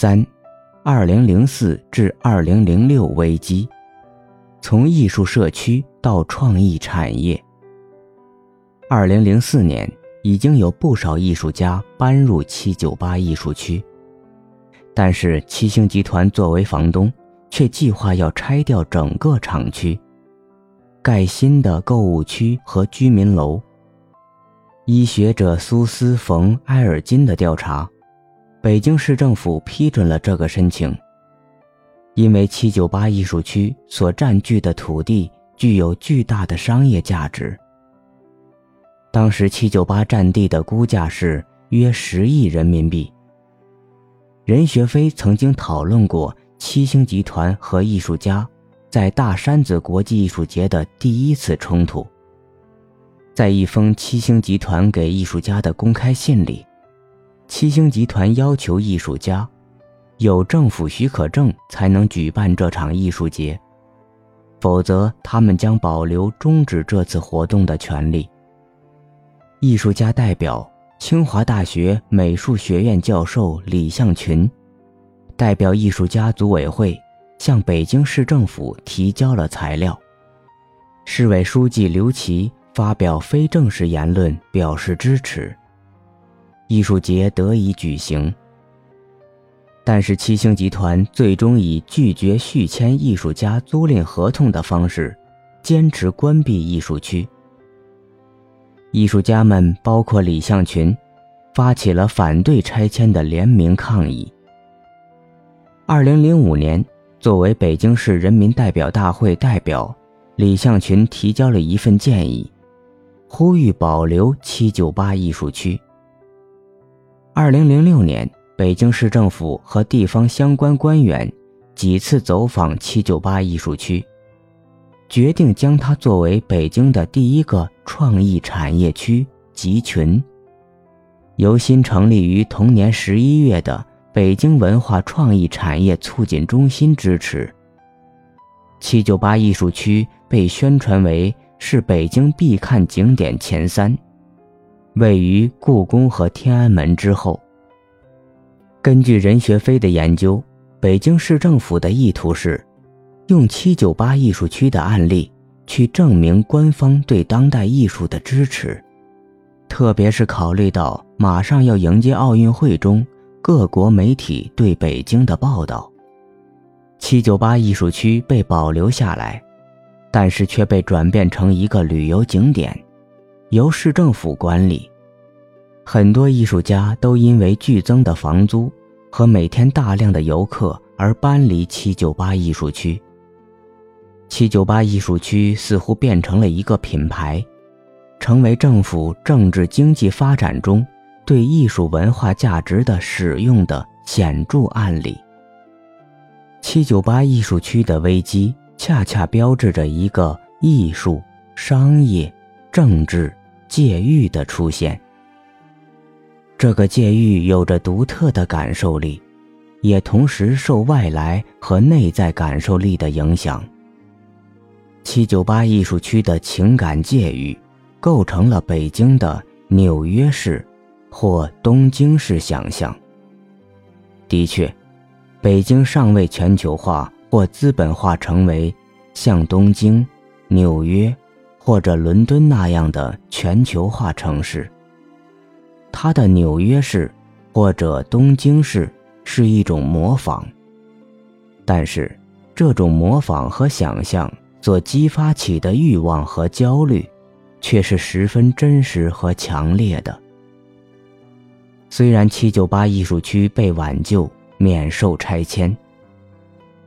三，二零零四至二零零六危机，从艺术社区到创意产业。二零零四年，已经有不少艺术家搬入七九八艺术区，但是七星集团作为房东，却计划要拆掉整个厂区，盖新的购物区和居民楼。依学者苏斯·冯·埃尔金的调查。北京市政府批准了这个申请，因为七九八艺术区所占据的土地具有巨大的商业价值。当时七九八占地的估价是约十亿人民币。任学飞曾经讨论过七星集团和艺术家在大山子国际艺术节的第一次冲突。在一封七星集团给艺术家的公开信里。七星集团要求艺术家有政府许可证才能举办这场艺术节，否则他们将保留终止这次活动的权利。艺术家代表清华大学美术学院教授李向群代表艺术家组委会向北京市政府提交了材料，市委书记刘琦发表非正式言论表示支持。艺术节得以举行，但是七星集团最终以拒绝续签艺术家租赁合同的方式，坚持关闭艺术区。艺术家们包括李向群，发起了反对拆迁的联名抗议。二零零五年，作为北京市人民代表大会代表，李向群提交了一份建议，呼吁保留七九八艺术区。二零零六年，北京市政府和地方相关官员几次走访七九八艺术区，决定将它作为北京的第一个创意产业区集群。由新成立于同年十一月的北京文化创意产业促进中心支持。七九八艺术区被宣传为是北京必看景点前三。位于故宫和天安门之后。根据任学飞的研究，北京市政府的意图是，用七九八艺术区的案例去证明官方对当代艺术的支持，特别是考虑到马上要迎接奥运会中各国媒体对北京的报道，七九八艺术区被保留下来，但是却被转变成一个旅游景点。由市政府管理，很多艺术家都因为剧增的房租和每天大量的游客而搬离七九八艺术区。七九八艺术区似乎变成了一个品牌，成为政府政治经济发展中对艺术文化价值的使用的显著案例。七九八艺术区的危机，恰恰标志着一个艺术、商业、政治。界域的出现，这个界域有着独特的感受力，也同时受外来和内在感受力的影响。七九八艺术区的情感界域，构成了北京的纽约式或东京式想象。的确，北京尚未全球化或资本化，成为像东京、纽约。或者伦敦那样的全球化城市，它的纽约市或者东京市是一种模仿，但是这种模仿和想象所激发起的欲望和焦虑，却是十分真实和强烈的。虽然七九八艺术区被挽救免受拆迁，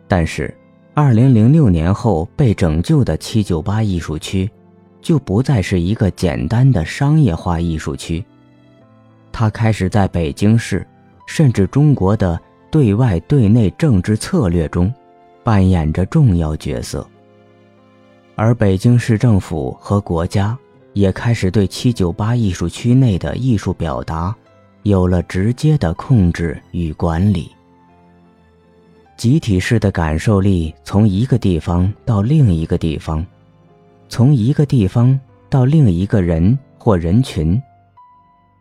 但是二零零六年后被拯救的七九八艺术区。就不再是一个简单的商业化艺术区，它开始在北京市，甚至中国的对外对内政治策略中，扮演着重要角色。而北京市政府和国家也开始对七九八艺术区内的艺术表达，有了直接的控制与管理。集体式的感受力从一个地方到另一个地方。从一个地方到另一个人或人群，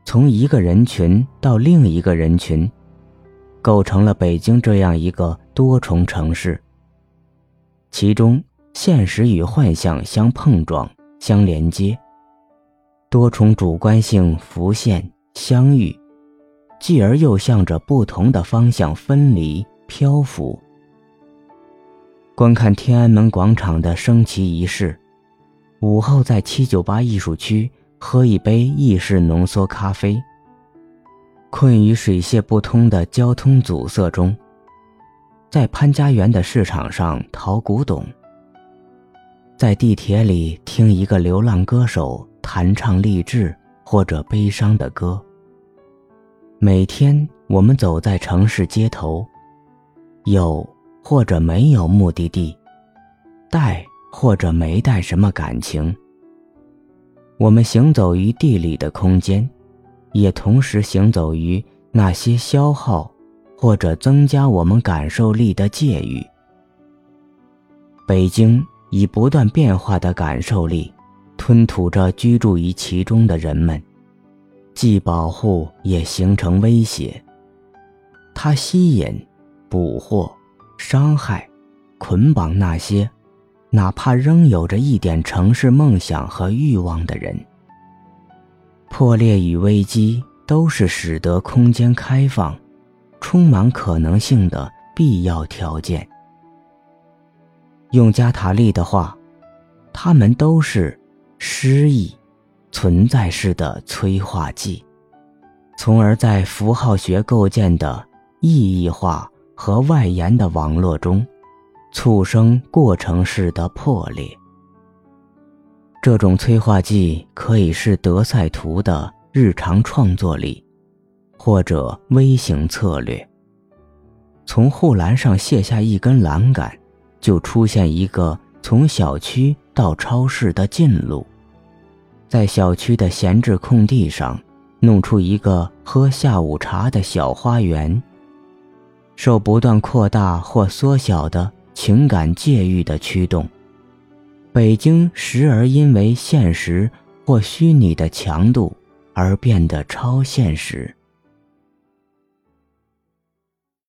从一个人群到另一个人群，构成了北京这样一个多重城市。其中，现实与幻象相碰撞、相连接，多重主观性浮现、相遇，继而又向着不同的方向分离、漂浮。观看天安门广场的升旗仪式，午后在七九八艺术区喝一杯意式浓缩咖啡。困于水泄不通的交通阻塞中，在潘家园的市场上淘古董，在地铁里听一个流浪歌手弹唱励志或者悲伤的歌。每天我们走在城市街头，有或者没有目的地，带或者没带什么感情。我们行走于地理的空间。也同时行走于那些消耗或者增加我们感受力的界域。北京以不断变化的感受力，吞吐着居住于其中的人们，既保护也形成威胁。它吸引、捕获、伤害、捆绑那些，哪怕仍有着一点城市梦想和欲望的人。破裂与危机都是使得空间开放、充满可能性的必要条件。用加塔利的话，他们都是诗意、存在式的催化剂，从而在符号学构建的意义化和外延的网络中，促生过程式的破裂。这种催化剂可以是德赛图的日常创作力，或者微型策略。从护栏上卸下一根栏杆，就出现一个从小区到超市的近路。在小区的闲置空地上，弄出一个喝下午茶的小花园。受不断扩大或缩小的情感界域的驱动。北京时而因为现实或虚拟的强度而变得超现实。